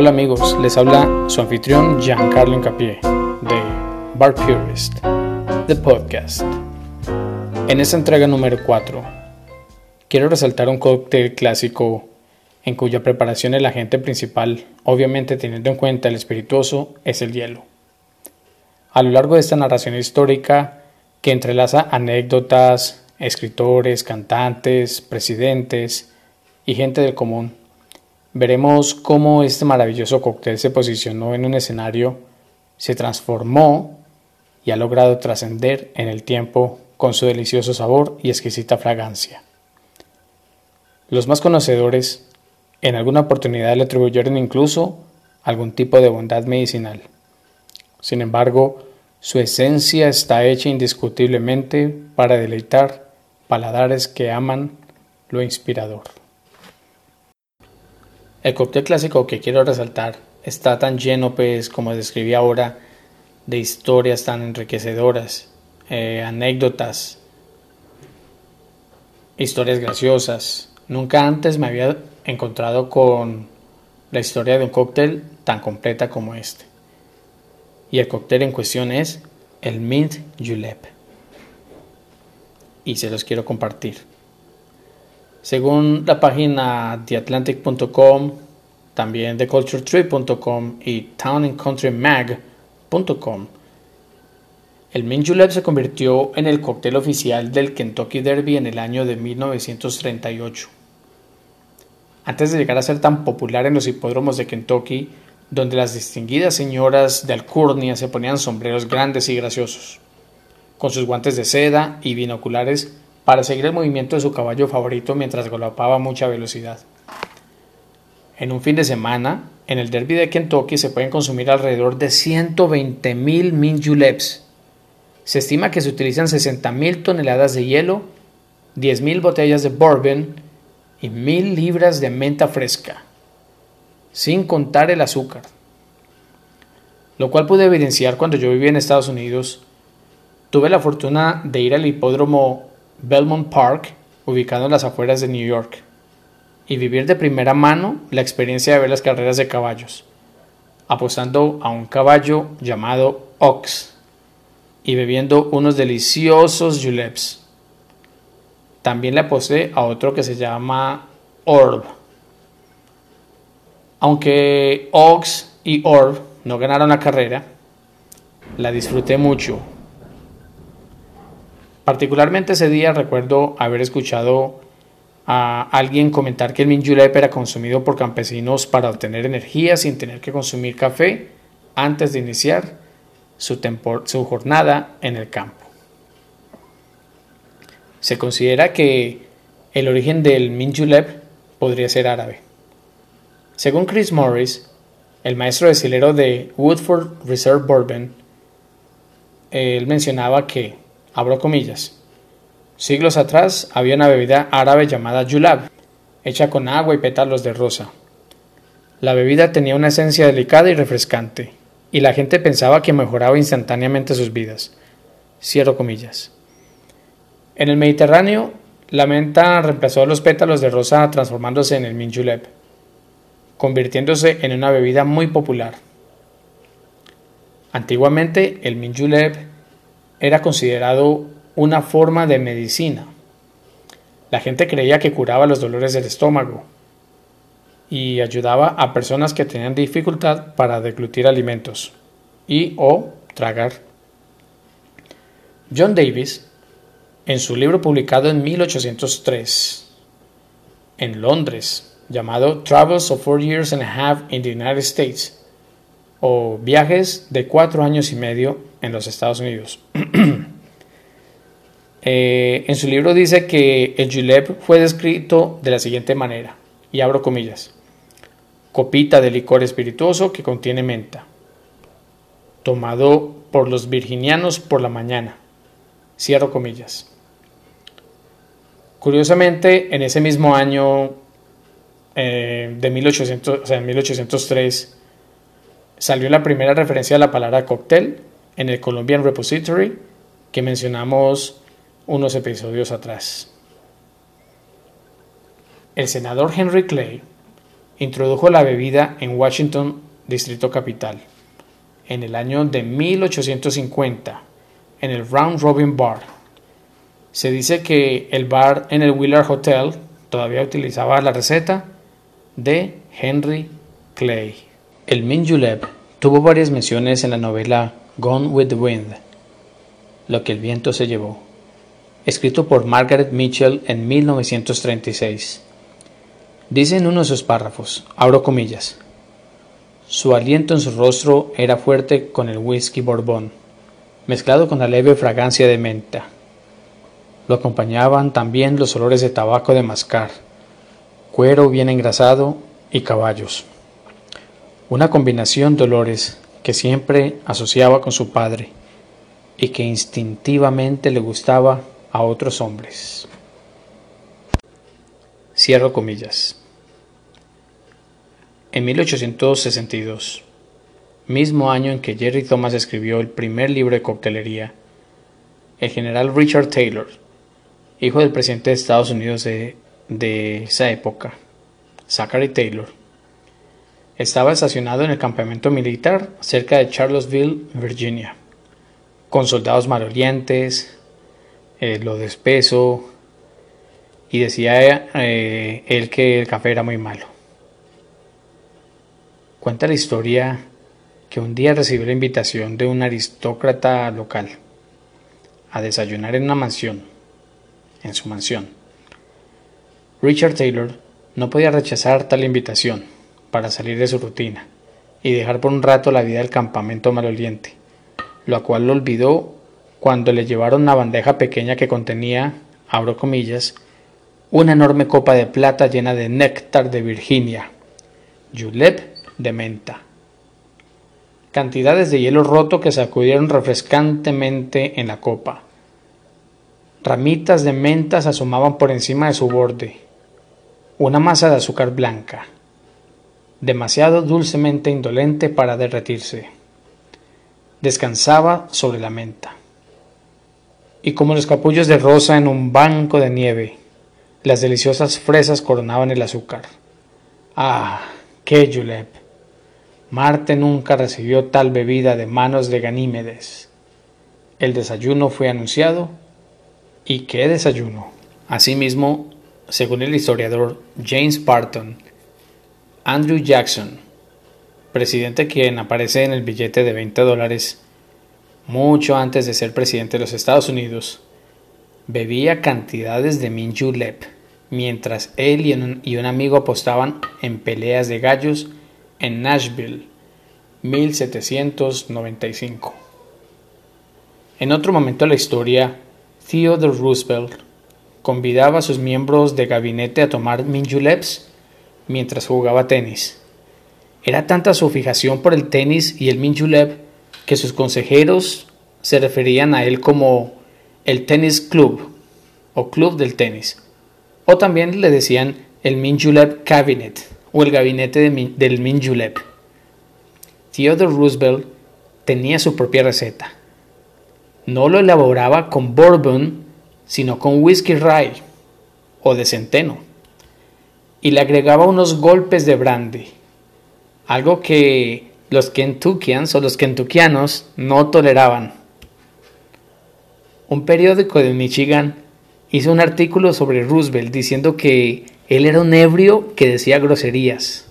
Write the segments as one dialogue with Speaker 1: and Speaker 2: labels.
Speaker 1: Hola amigos, les habla su anfitrión Giancarlo Incapié de Bar Purist, The Podcast. En esta entrega número 4, quiero resaltar un cóctel clásico en cuya preparación el agente principal, obviamente teniendo en cuenta el espirituoso, es el hielo. A lo largo de esta narración histórica que entrelaza anécdotas, escritores, cantantes, presidentes y gente del común, veremos cómo este maravilloso cóctel se posicionó en un escenario, se transformó y ha logrado trascender en el tiempo con su delicioso sabor y exquisita fragancia. Los más conocedores en alguna oportunidad le atribuyeron incluso algún tipo de bondad medicinal. Sin embargo, su esencia está hecha indiscutiblemente para deleitar paladares que aman lo inspirador. El cóctel clásico que quiero resaltar está tan lleno, pues, como describí ahora, de historias tan enriquecedoras, eh, anécdotas, historias graciosas. Nunca antes me había encontrado con la historia de un cóctel tan completa como este. Y el cóctel en cuestión es el Mint Julep. Y se los quiero compartir. Según la página theatlantic.com, también theculturetrip.com y townandcountrymag.com, el Mint Julep se convirtió en el cóctel oficial del Kentucky Derby en el año de 1938. Antes de llegar a ser tan popular en los hipódromos de Kentucky, donde las distinguidas señoras de Alcurnia se ponían sombreros grandes y graciosos, con sus guantes de seda y binoculares para seguir el movimiento de su caballo favorito mientras galopaba a mucha velocidad. En un fin de semana, en el Derby de Kentucky se pueden consumir alrededor de 120.000 mint juleps. Se estima que se utilizan 60.000 toneladas de hielo, 10.000 botellas de bourbon y 1.000 libras de menta fresca, sin contar el azúcar. Lo cual pude evidenciar cuando yo vivía en Estados Unidos. Tuve la fortuna de ir al hipódromo Belmont Park, ubicado en las afueras de New York, y vivir de primera mano la experiencia de ver las carreras de caballos, apostando a un caballo llamado Ox y bebiendo unos deliciosos juleps. También le aposté a otro que se llama Orb. Aunque Ox y Orb no ganaron la carrera, la disfruté mucho Particularmente ese día recuerdo haber escuchado a alguien comentar que el minjulep era consumido por campesinos para obtener energía sin tener que consumir café antes de iniciar su, jornada en el campo. Se considera que el origen del minjulep podría ser árabe. Según Chris Morris, el maestro de de Woodford Reserve Bourbon, él mencionaba que abro comillas. Siglos atrás había una bebida árabe llamada julab, hecha con agua y pétalos de rosa. La bebida tenía una esencia delicada y refrescante, y la gente pensaba que mejoraba instantáneamente sus vidas. Cierro comillas. En el Mediterráneo, la menta reemplazó los pétalos de rosa transformándose en el min julep, convirtiéndose en una bebida muy popular. Antiguamente, el min julep era considerado una forma de medicina. La gente creía que curaba los dolores del estómago y ayudaba a personas que tenían dificultad para deglutir alimentos y o tragar. John Davis, en su libro publicado en 1803 en Londres, llamado Travels of Four Years and a Half in the United States, o Viajes de cuatro años y medio en los Estados Unidos. Eh, en su libro dice que el julep fue descrito de la siguiente manera, y abro comillas, copita de licor espirituoso que contiene menta, tomado por los virginianos por la mañana, cierro comillas. Curiosamente, en ese mismo año eh, de 1800, o sea, en 1803, salió la primera referencia a la palabra cóctel en el Colombian Repository que mencionamos unos episodios atrás. El senador Henry Clay introdujo la bebida en Washington, Distrito Capital, en el año de 1850, en el Round Robin Bar. Se dice que el bar en el Willard Hotel todavía utilizaba la receta de Henry Clay. El Mint Julep tuvo varias menciones en la novela Gone with the Wind, Lo que el viento se llevó, escrito por Margaret Mitchell en 1936. Dice en uno de sus párrafos, abro comillas, su aliento en su rostro era fuerte con el whisky borbón, mezclado con la leve fragancia de menta. Lo acompañaban también los olores de tabaco de mascar, cuero bien engrasado y caballos. Una combinación de olores que siempre asociaba con su padre y que instintivamente le gustaba a otros hombres. Cierro comillas. En 1862, mismo año en que Jerry Thomas escribió el primer libro de coctelería, el general Richard Taylor, hijo del presidente de Estados Unidos de, esa época, Zachary Taylor, estaba estacionado en el campamento militar cerca de Charlottesville, Virginia, con soldados malolientes, eh, lo despeso, y decía eh, él que el café era muy malo. Cuenta la historia que un día recibió la invitación de un aristócrata local a desayunar en una mansión, en su mansión. Richard Taylor no podía rechazar tal invitación para salir de su rutina y dejar por un rato la vida del campamento maloliente, lo cual lo olvidó cuando le llevaron una bandeja pequeña que contenía, abro comillas, una enorme copa de plata llena de néctar de Virginia, julep de menta. Cantidades de hielo roto que sacudieron refrescantemente en la copa. Ramitas de menta se asomaban por encima de su borde. Una masa de azúcar blanca demasiado dulcemente indolente para derretirse. Descansaba sobre la menta. Y como los capullos de rosa en un banco de nieve, las deliciosas fresas coronaban el azúcar. ¡Ah! ¡Qué julep! Marte nunca recibió tal bebida de manos de Ganímedes. El desayuno fue anunciado. ¿Y qué desayuno? Asimismo, según el historiador James Parton, Andrew Jackson, presidente quien aparece en el billete de 20 dólares mucho antes de ser presidente de los Estados Unidos, bebía cantidades de mint julep mientras él y un, y un amigo apostaban en peleas de gallos en Nashville, 1795. En otro momento de la historia, Theodore Roosevelt convidaba a sus miembros de gabinete a tomar mint juleps mientras jugaba tenis. Era tanta su fijación por el tenis y el Minjulev que sus consejeros se referían a él como el Tennis Club o Club del Tenis. O también le decían el Minjulev Cabinet o el gabinete del Minjulev. Theodore Roosevelt tenía su propia receta. No lo elaboraba con bourbon, sino con whisky rye o de centeno y le agregaba unos golpes de brandy, algo que los Kentuckians o los kentuckianos no toleraban. Un periódico de Michigan hizo un artículo sobre Roosevelt diciendo que él era un ebrio que decía groserías.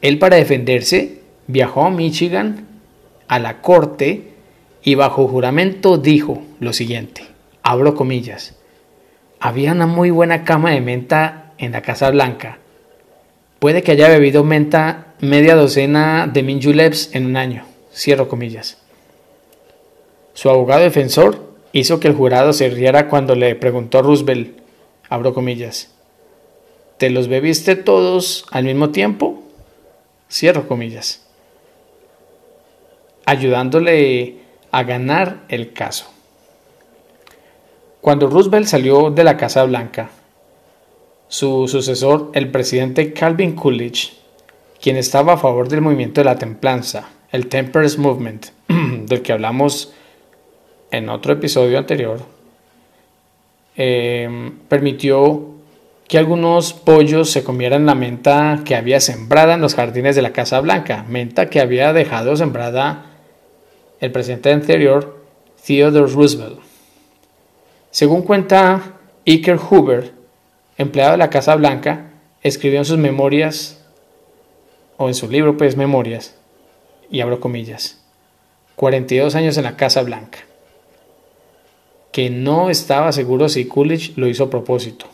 Speaker 1: Él para defenderse viajó a Michigan a la corte y bajo juramento dijo lo siguiente, abro comillas, había una muy buena cama de menta en la Casa Blanca. Puede que haya bebido menta media docena de minjuleps en un año. Cierro comillas. Su abogado defensor hizo que el jurado se riera cuando le preguntó a Roosevelt, abro comillas, ¿te los bebiste todos al mismo tiempo? Cierro comillas. Ayudándole a ganar el caso. Cuando Roosevelt salió de la Casa Blanca, su sucesor, el presidente Calvin Coolidge, quien estaba a favor del movimiento de la templanza, el Temperance Movement, del que hablamos en otro episodio anterior, em, permitió que algunos pollos se comieran la menta que había sembrada en los jardines de la Casa Blanca, menta que había dejado sembrada el presidente anterior, Theodore Roosevelt. Según cuenta Iker Hoover, empleado de la Casa Blanca, escribió en sus memorias, o en su libro pues memorias, y abro comillas, 42 años en la Casa Blanca, que no estaba seguro si Coolidge lo hizo a propósito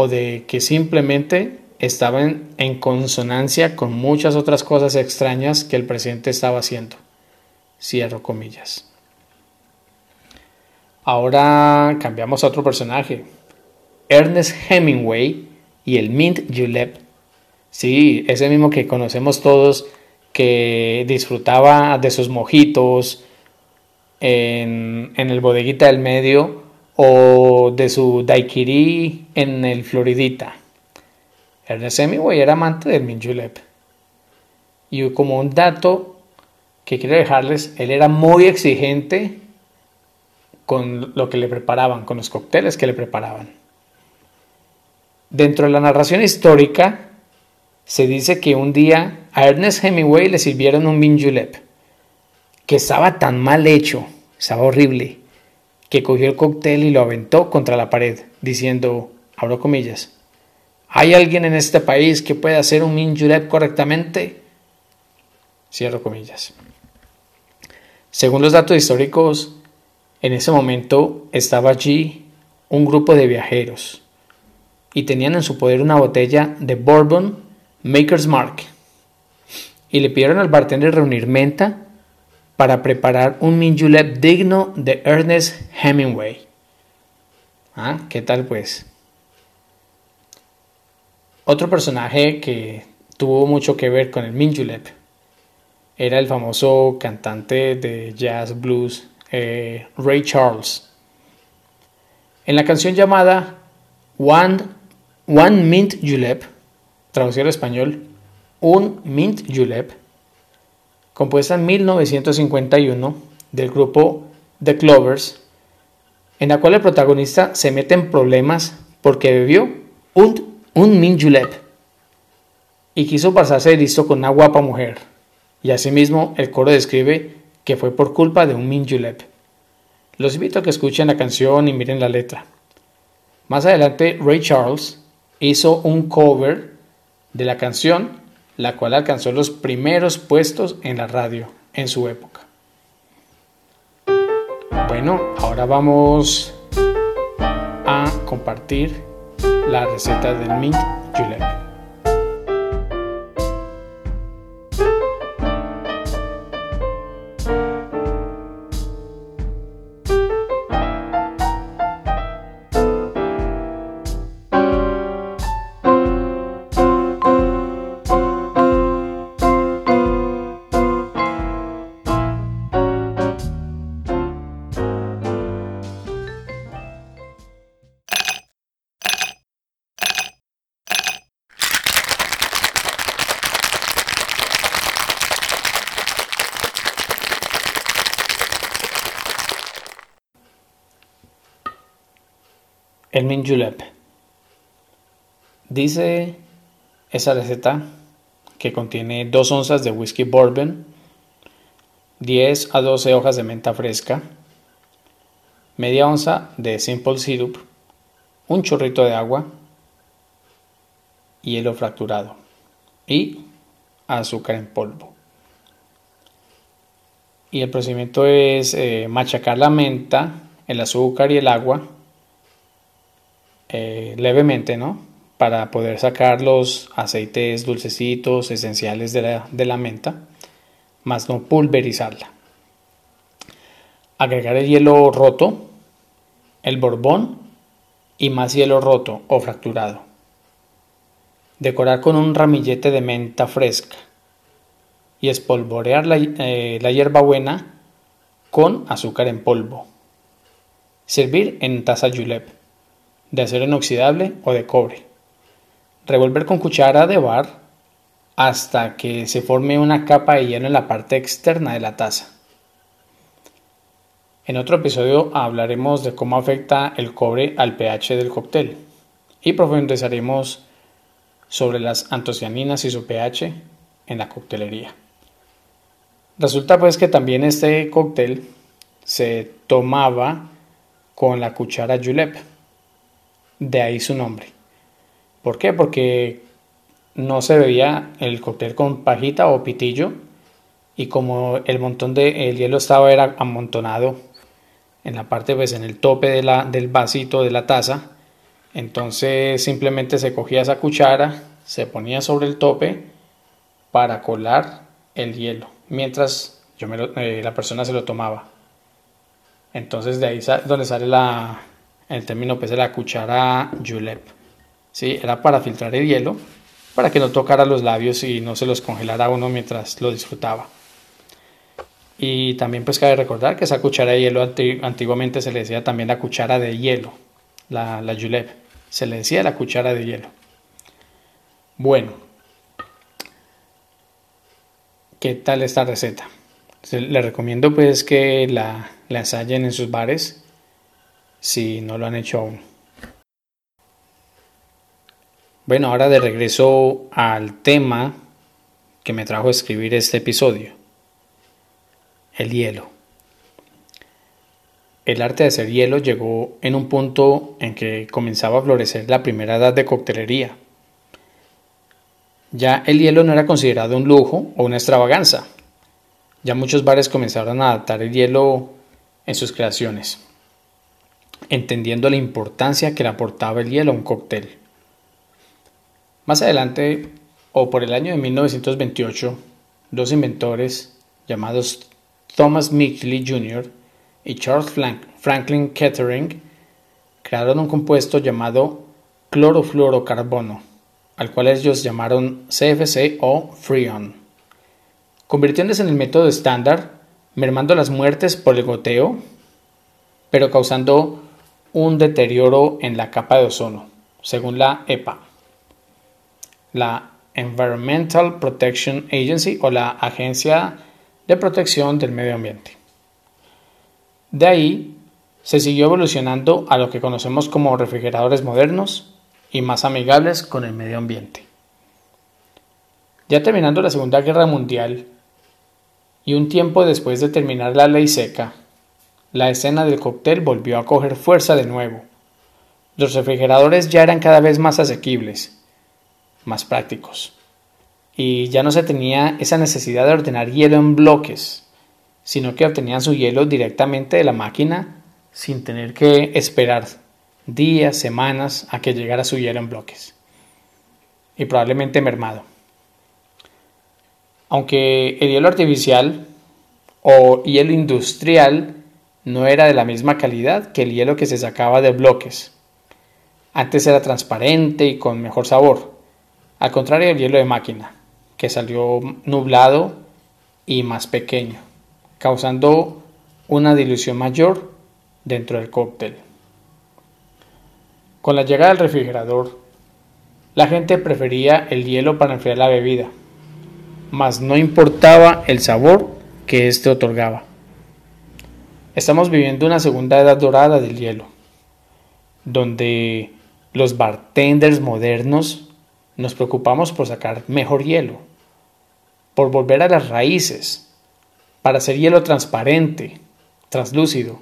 Speaker 1: o de que simplemente estaban en consonancia con muchas otras cosas extrañas que el presidente estaba haciendo. Cierro comillas. Ahora cambiamos a otro personaje. Ernest Hemingway y el Mint Julep. Sí, ese mismo que conocemos todos, que disfrutaba de sus mojitos en, el bodeguita del medio o de su daiquiri en el Floridita. Ernest Hemingway era amante del mint julep. Y como un dato que quiero dejarles, él era muy exigente con lo que le preparaban, con los cócteles que le preparaban. Dentro de la narración histórica, se dice que un día a Ernest Hemingway le sirvieron un mint julep, que estaba tan mal hecho, estaba horrible, que cogió el cóctel y lo aventó contra la pared, diciendo, abro comillas, ¿hay alguien en este país que pueda hacer un minjulep correctamente? Cierro comillas. Según los datos históricos, en ese momento estaba allí un grupo de viajeros y tenían en su poder una botella de Bourbon Maker's Mark y le pidieron al bartender reunir menta, para preparar un minjulep digno de Ernest Hemingway. ¿Ah? ¿Qué tal pues? Otro personaje que tuvo mucho que ver con el minjulep era el famoso cantante de jazz blues eh, Ray Charles. En la canción llamada One, One Mint Julep, traducido al español, un Mint Julep, compuesta en 1951 del grupo The Clovers, en la cual el protagonista se mete en problemas porque bebió un, un min julep y quiso pasarse de listo con una guapa mujer. Y asimismo el coro describe que fue por culpa de un min julep. Los invito a que escuchen la canción y miren la letra. Más adelante Ray Charles hizo un cover de la canción la cual alcanzó los primeros puestos en la radio en su época. Bueno, ahora vamos a compartir la receta del mint julep. El mint julep. Dice esa receta que contiene 2 onzas de whisky bourbon, 10 a 12 hojas de menta fresca, media onza de simple syrup, un chorrito de agua, hielo fracturado y azúcar en polvo. Y el procedimiento es eh, machacar la menta, el azúcar y el agua eh, levemente, ¿no? Para poder sacar los aceites dulcecitos esenciales de la, de la menta, más no pulverizarla. Agregar el hielo roto, el borbón y más hielo roto o fracturado. Decorar con un ramillete de menta fresca y espolvorear la, eh, la hierbabuena con azúcar en polvo. Servir en taza julep de acero inoxidable o de cobre. Revolver con cuchara de bar hasta que se forme una capa de hielo en la parte externa de la taza. En otro episodio hablaremos de cómo afecta el cobre al pH del cóctel y profundizaremos sobre las antocianinas y su pH en la coctelería. Resulta pues que también este cóctel se tomaba con la cuchara julep, de ahí su nombre. ¿Por qué? Porque no se bebía el cóctel con pajita o pitillo y como el montón de el hielo estaba era amontonado en la parte pues en el tope de la, del vasito de la taza entonces simplemente se cogía esa cuchara se ponía sobre el tope para colar el hielo mientras yo eh, la persona se lo tomaba entonces de ahí donde sale la el término pues de la cuchara julep ¿sí? era para filtrar el hielo para que no tocara los labios y no se los congelara uno mientras lo disfrutaba. Y también pues cabe recordar que esa cuchara de hielo antiguamente se le decía también la cuchara de hielo, la, la julep, se le decía la cuchara de hielo. Bueno, ¿qué tal esta receta? Le recomiendo pues que la, la ensayen en sus bares si no lo han hecho aún. Bueno, ahora de regreso al tema que me trajo a escribir este episodio. El hielo. El arte de hacer hielo llegó en un punto en que comenzaba a florecer la primera edad de coctelería. Ya el hielo no era considerado un lujo o una extravaganza. Ya muchos bares comenzaron a adaptar el hielo en sus creaciones, entendiendo la importancia que le aportaba el hielo a un cóctel. Más adelante, o por el año de 1928, dos inventores llamados Thomas Mickley Jr. y Charles Franklin Kettering crearon un compuesto llamado clorofluorocarbono, al cual ellos llamaron CFC o Freon, convirtiéndose en el método estándar, mermando las muertes por el goteo, pero causando un deterioro en la capa de ozono, según la EPA la Environmental Protection Agency o la Agencia de Protección del Medio Ambiente. De ahí se siguió evolucionando a lo que conocemos como refrigeradores modernos y más amigables con el medio ambiente. Ya terminando la Segunda Guerra Mundial y un tiempo después de terminar la ley seca, la escena del cóctel volvió a coger fuerza de nuevo. Los refrigeradores ya eran cada vez más asequibles más prácticos. Y ya no se tenía esa necesidad de ordenar hielo en bloques, sino que obtenían su hielo directamente de la máquina sin tener que esperar días, semanas a que llegara su hielo en bloques. Y probablemente mermado. Aunque el hielo artificial o hielo industrial no era de la misma calidad que el hielo que se sacaba de bloques. Antes era transparente y con mejor sabor, al contrario del hielo de máquina, que salió nublado y más pequeño, causando una dilución mayor dentro del cóctel. Con la llegada del refrigerador, la gente prefería el hielo para enfriar la bebida, mas no importaba el sabor que éste otorgaba. Estamos viviendo una segunda edad dorada del hielo, donde los bartenders modernos nos preocupamos por sacar mejor hielo, por volver a las raíces, para hacer hielo transparente, translúcido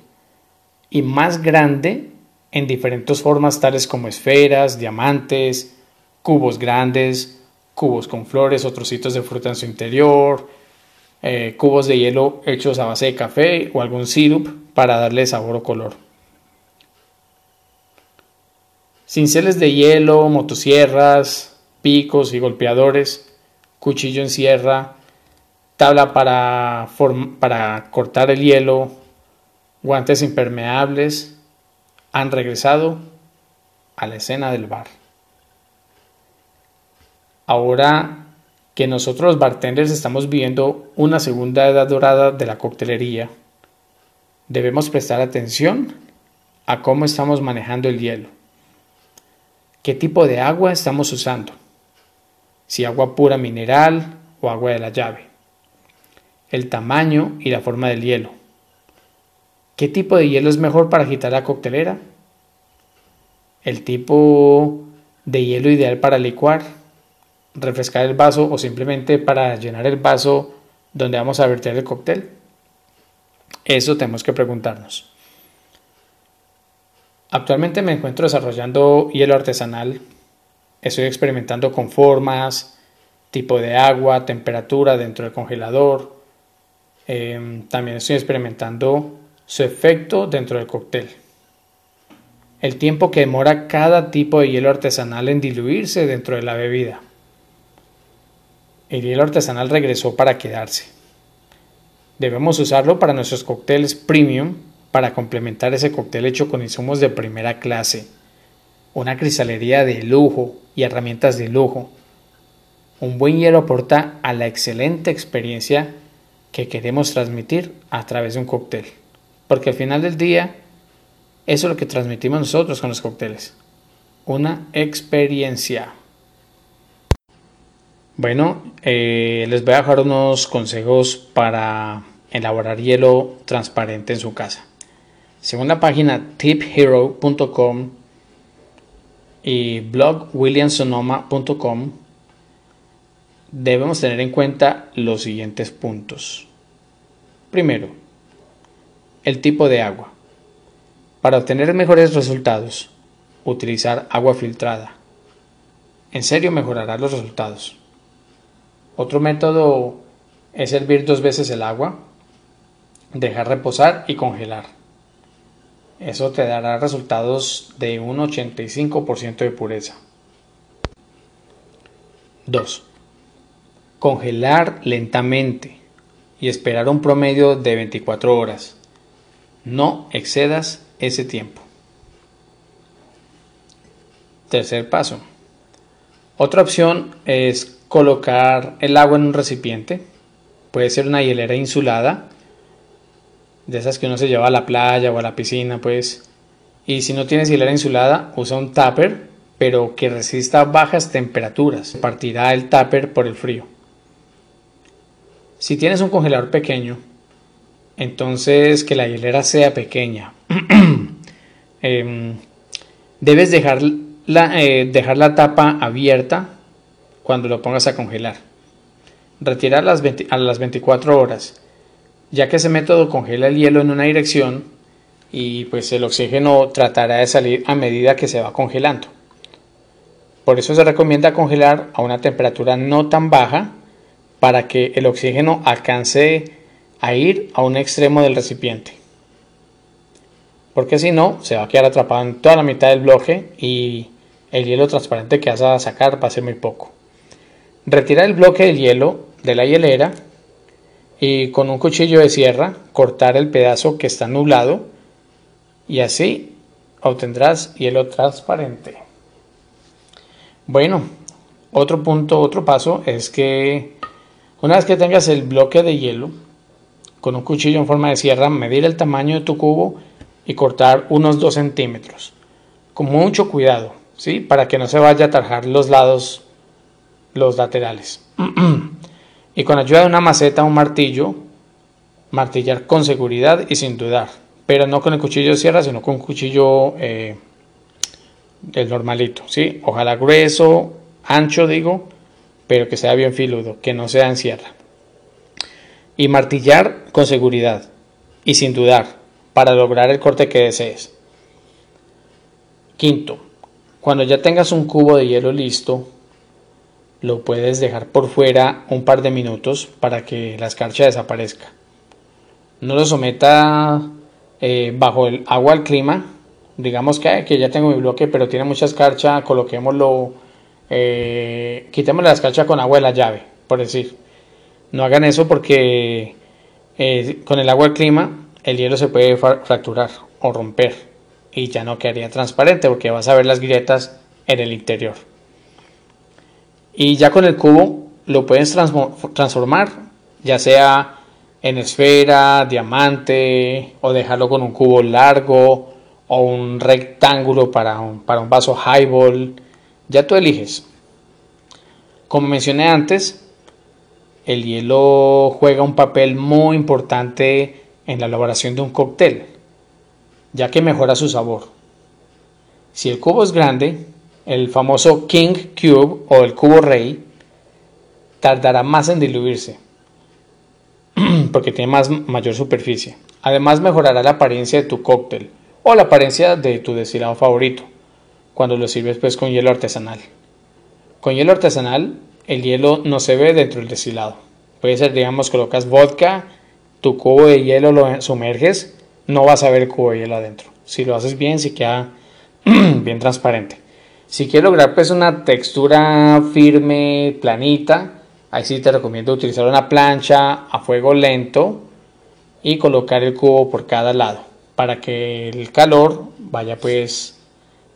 Speaker 1: y más grande en diferentes formas tales como esferas, diamantes, cubos grandes, cubos con flores o trocitos de fruta en su interior, eh, cubos de hielo hechos a base de café o algún sirup para darle sabor o color. Cinceles de hielo, motosierras, picos y golpeadores, cuchillo en sierra, tabla para, para cortar el hielo, guantes impermeables, han regresado a la escena del bar. Ahora que nosotros los bartenders estamos viviendo una segunda edad dorada de la coctelería, debemos prestar atención a cómo estamos manejando el hielo, qué tipo de agua estamos usando si agua pura mineral o agua de la llave, el tamaño y la forma del hielo. ¿Qué tipo de hielo es mejor para agitar la coctelera? El tipo de hielo ideal para licuar, refrescar el vaso o simplemente para llenar el vaso donde vamos a verter el cóctel? Eso tenemos que preguntarnos. Actualmente me encuentro desarrollando hielo artesanal. Estoy experimentando con formas, tipo de agua, temperatura dentro del congelador. Em, también estoy experimentando su efecto dentro del cóctel. El tiempo que demora cada tipo de hielo artesanal en diluirse dentro de la bebida. El hielo artesanal regresó para quedarse. Debemos usarlo para nuestros cócteles premium para complementar ese cóctel hecho con insumos de primera clase, una cristalería de lujo y herramientas de lujo. Un buen hielo aporta a la excelente experiencia que queremos transmitir a través de un cóctel, porque al final del día eso es lo que transmitimos nosotros con los cócteles, una experiencia. Bueno, eh, les voy a dejar unos consejos para elaborar hielo transparente en su casa. Según la página tiphero.com y blog williamsonoma.com, debemos tener en cuenta los siguientes puntos. Primero, el tipo de agua. Para obtener mejores resultados, utilizar agua filtrada. En serio mejorará los resultados. Otro método es hervir dos veces el agua, dejar reposar y congelar. Eso te dará resultados de un 85% de pureza. 2. Congelar lentamente y esperar un promedio de 24 horas. No excedas ese tiempo. Tercer paso. Otra opción es colocar el agua en un recipiente. Puede ser una hielera insulada, de esas que uno se lleva a la playa o a la piscina, pues. Y si no tienes hielera insulada, usa un tupper, pero que resista bajas temperaturas. Partirá el tupper por el frío. Si tienes un congelador pequeño, entonces que la hielera sea pequeña. Em, debes dejar la, eh, dejar la tapa abierta cuando lo pongas a congelar. Retirar las a las 24 horas, ya que ese método congela el hielo en una dirección y pues el oxígeno tratará de salir a medida que se va congelando. Por eso se recomienda congelar a una temperatura no tan baja para que el oxígeno alcance a ir a un extremo del recipiente. Porque si no, se va a quedar atrapado en toda la mitad del bloque y el hielo transparente que vas a sacar va a ser muy poco. Retirar el bloque de hielo de la hielera y con un cuchillo de sierra cortar el pedazo que está nublado y así obtendrás hielo transparente. Bueno, otro punto, otro paso es que una vez que tengas el bloque de hielo, con un cuchillo en forma de sierra, medir el tamaño de tu cubo y cortar unos 2 centímetros. Con mucho cuidado, ¿sí? Para que no se vaya a tarjar los lados los laterales. y con ayuda de una maceta o un martillo, martillar con seguridad y sin dudar. Pero no con el cuchillo de sierra, sino con un cuchillo eh, del normalito. ¿sí? Ojalá grueso, ancho digo, pero que sea bien filudo, que no sea en sierra. Y martillar con seguridad y sin dudar para lograr el corte que desees. Quinto, cuando ya tengas un cubo de hielo listo, lo puedes dejar por fuera un par de minutos para que la escarcha desaparezca. No lo someta eh, bajo el agua al clima. Digamos que, que, ya tengo mi bloque, pero tiene mucha escarcha, coloquémoslo, eh, quitémosle la escarcha con agua de la llave, por decir. No hagan eso porque eh, con el agua al clima el hielo se puede fracturar o romper y ya no quedaría transparente porque vas a ver las grietas en el interior. Y ya con el cubo lo puedes transformar, ya sea en esfera, diamante, o dejarlo con un cubo largo, o un rectángulo para un, para un vaso highball. Ya tú eliges. Como mencioné antes, el hielo juega un papel muy importante en la elaboración de un cóctel, ya que mejora su sabor. Si el cubo es grande, el famoso King Cube o el cubo rey tardará más en diluirse porque tiene más mayor superficie. Además mejorará la apariencia de tu cóctel o la apariencia de tu destilado favorito cuando lo sirves pues con hielo artesanal. Con hielo artesanal el hielo no se ve dentro del destilado. Puede ser, digamos, colocas vodka, tu cubo de hielo lo sumerges, no vas a ver el cubo de hielo adentro. Si lo haces bien, si queda bien transparente. Si quieres lograr pues una textura firme, planita, ahí sí te recomiendo utilizar una plancha a fuego lento y colocar el cubo por cada lado para que el calor vaya pues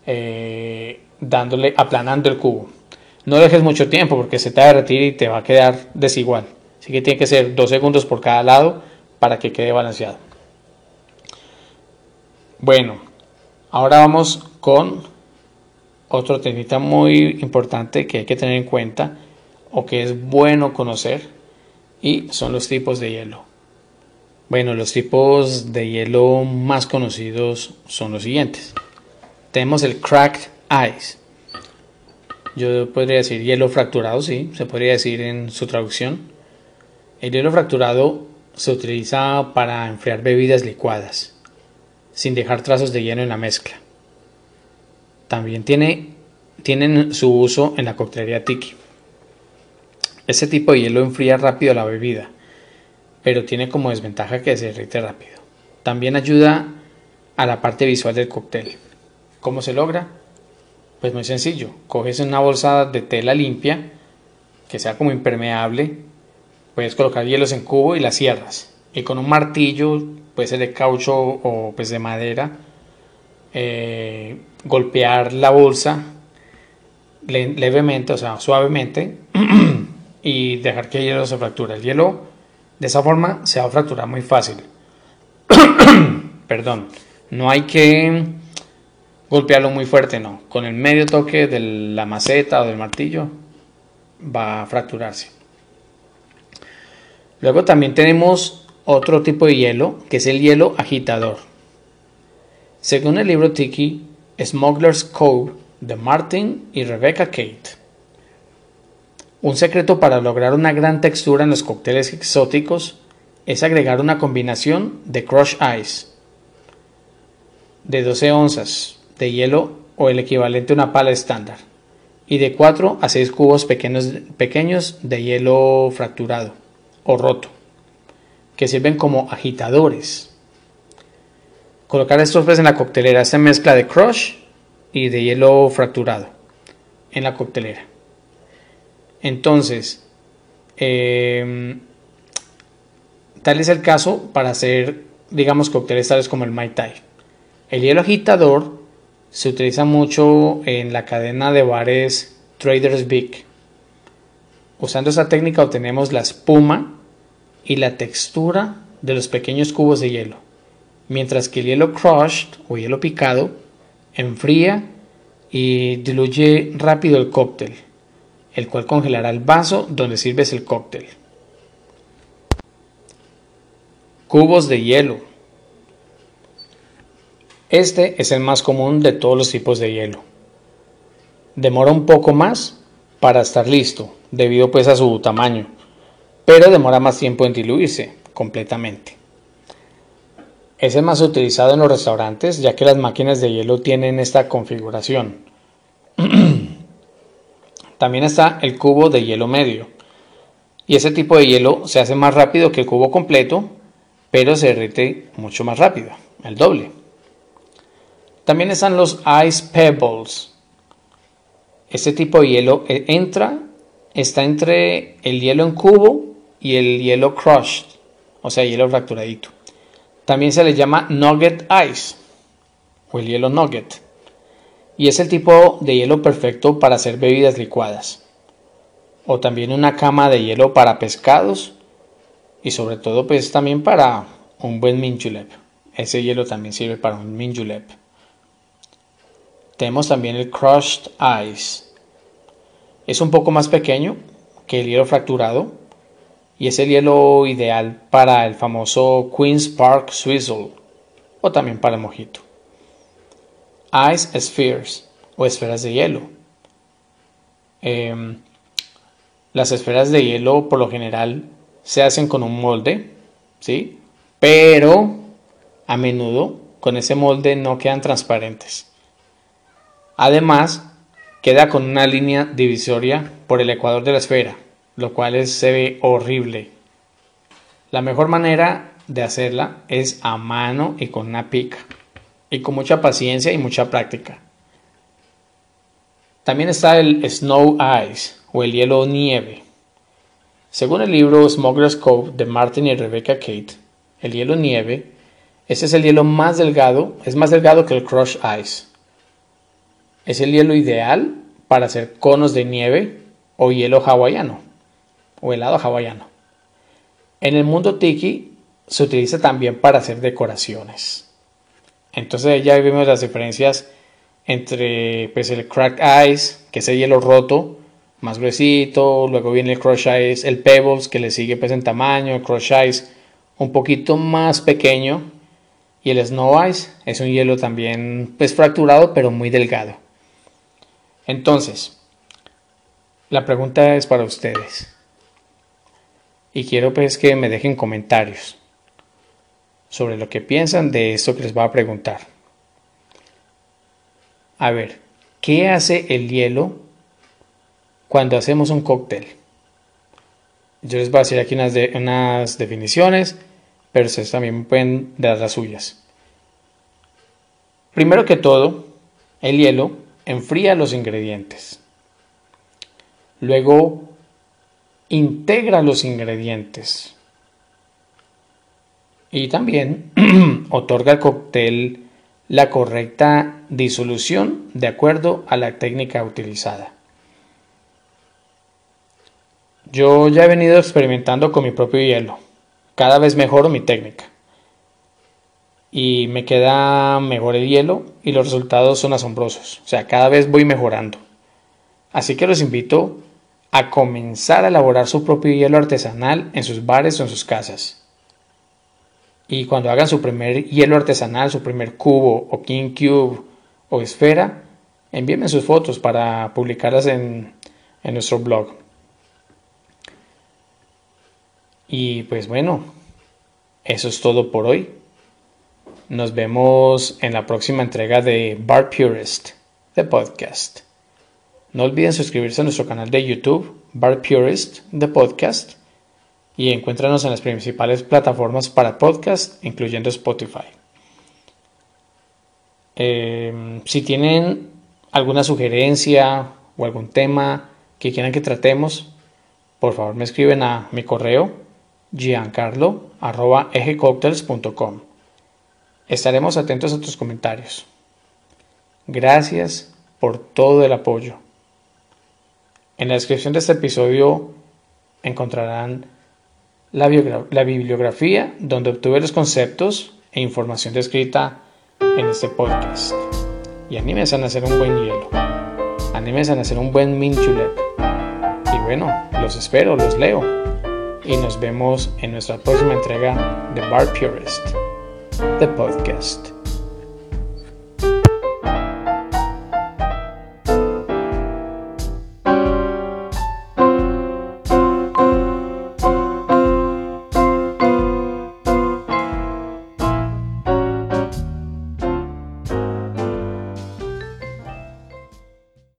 Speaker 1: eh, dándole, aplanando el cubo. No dejes mucho tiempo porque se te va a derretir y te va a quedar desigual. Así que tiene que ser dos segundos por cada lado para que quede balanceado. Bueno, ahora vamos con otro temita muy importante que hay que tener en cuenta o que es bueno conocer y son los tipos de hielo. Bueno, los tipos de hielo más conocidos son los siguientes. Tenemos el cracked ice. Yo podría decir hielo fracturado, sí, se podría decir en su traducción. El hielo fracturado se utiliza para enfriar bebidas licuadas, sin dejar trazos de hielo en la mezcla. También tiene, tienen su uso en la coctelería tiki. Ese tipo de hielo enfría rápido la bebida, pero tiene como desventaja que se derrite rápido. También ayuda a la parte visual del cóctel. ¿Cómo se logra? Pues muy sencillo. Coges una bolsa de tela limpia, que sea como impermeable, puedes colocar hielos en cubo y la cierras. Y con un martillo, puede ser de caucho o pues de madera, eh, golpear la bolsa levemente, o sea, suavemente, y dejar que el hielo se fracture. El hielo de esa forma se va a fracturar muy fácil. Perdón, no hay que golpearlo muy fuerte, no. Con el medio toque de la maceta o del martillo va a fracturarse. Luego también tenemos otro tipo de hielo, que es el hielo agitador. Según el libro Tiki, Smuggler's Cove de Martin y Rebecca Kate. Un secreto para lograr una gran textura en los cócteles exóticos es agregar una combinación de crush ice de 12 onzas de hielo o el equivalente a una pala estándar y de 4 a 6 cubos pequeños, pequeños de hielo fracturado o roto que sirven como agitadores Colocar estos en la coctelera, esta mezcla de crush y de hielo fracturado en la coctelera. Entonces, em, tal es el caso para hacer, digamos, cócteles tales como el Mai Tai. El hielo agitador se utiliza mucho en la cadena de bares Traders Big. Usando esta técnica obtenemos la espuma y la textura de los pequeños cubos de hielo mientras que el hielo crushed o hielo picado enfría y diluye rápido el cóctel, el cual congelará el vaso donde sirves el cóctel. Cubos de hielo. Este es el más común de todos los tipos de hielo. Demora un poco más para estar listo, debido pues a su tamaño, pero demora más tiempo en diluirse completamente. Es el más utilizado en los restaurantes ya que las máquinas de hielo tienen esta configuración. También está el cubo de hielo medio. Y ese tipo de hielo se hace más rápido que el cubo completo, pero se derrite mucho más rápido, el doble. También están los ice pebbles. Este tipo de hielo eh, entra, está entre el hielo en cubo y el hielo crushed, o sea, hielo fracturadito. También se le llama nugget ice o el hielo nugget. Y es el tipo de hielo perfecto para hacer bebidas licuadas. O también una cama de hielo para pescados. Y sobre todo pues también para un buen mint Ese hielo también sirve para un mint Tenemos también el crushed ice. Es un poco más pequeño que el hielo fracturado y es el hielo ideal para el famoso Queen's Park Swizzle o también para el mojito. Ice Spheres o esferas de hielo Em, las esferas de hielo por lo general se hacen con un molde, ¿sí? Pero a menudo con ese molde no quedan transparentes. Además, queda con una línea divisoria por el ecuador de la esfera, lo cual se ve horrible. La mejor manera de hacerla es a mano y con una pica, y con mucha paciencia y mucha práctica. También está el Snow Ice o el hielo nieve. Según el libro Smuggler's Cove de Martin y Rebecca Kate, el hielo nieve, ese es el hielo más delgado, es más delgado que el Crush Ice. Es el hielo ideal para hacer conos de nieve o hielo hawaiano o helado hawaiano. En el mundo tiki se utiliza también para hacer decoraciones. Entonces ya vimos las diferencias entre pues, el cracked ice, que es el hielo roto, más gruesito, luego viene el crush ice, el pebbles que le sigue pues en tamaño, el crush ice un poquito más pequeño y el snow ice es un hielo también pues fracturado pero muy delgado. Entonces, la pregunta es para ustedes. Y quiero pues que me dejen comentarios sobre lo que piensan de esto que les voy a preguntar. A ver, ¿qué hace el hielo cuando hacemos un cóctel? Yo les voy a decir aquí unas, unas definiciones, pero ustedes también pueden dar las suyas. Primero que todo, el hielo enfría los ingredientes. Luego, integra los ingredientes. Y también otorga al cóctel la correcta disolución de acuerdo a la técnica utilizada. Yo ya he venido experimentando con mi propio hielo. Cada vez mejoro mi técnica. Y me queda mejor el hielo y los resultados son asombrosos. O sea, cada vez voy mejorando. Así que los invito a comenzar a elaborar su propio hielo artesanal en sus bares o en sus casas. Y cuando hagan su primer hielo artesanal, su primer cubo o king cube o esfera, envíenme sus fotos para publicarlas en, en nuestro blog. Y pues bueno, eso es todo por hoy. Nos vemos en la próxima entrega de Bar Purist, the podcast. No olviden suscribirse a nuestro canal de YouTube, Bar Purist, the podcast, y encuéntranos en las principales plataformas para podcast, incluyendo Spotify. Em, si tienen alguna sugerencia o algún tema que quieran que tratemos, por favor me escriben a mi correo giancarlo.ejecocktails.com. Estaremos atentos a tus comentarios. Gracias por todo el apoyo. En la descripción de este episodio encontrarán la, bibliografía donde obtuve los conceptos e información descrita en este podcast. Y anímense a hacer un buen hielo. Anímense a hacer un buen mint julep. Y bueno, los espero, los leo. Y nos vemos en nuestra próxima entrega de Bar Purist, the podcast.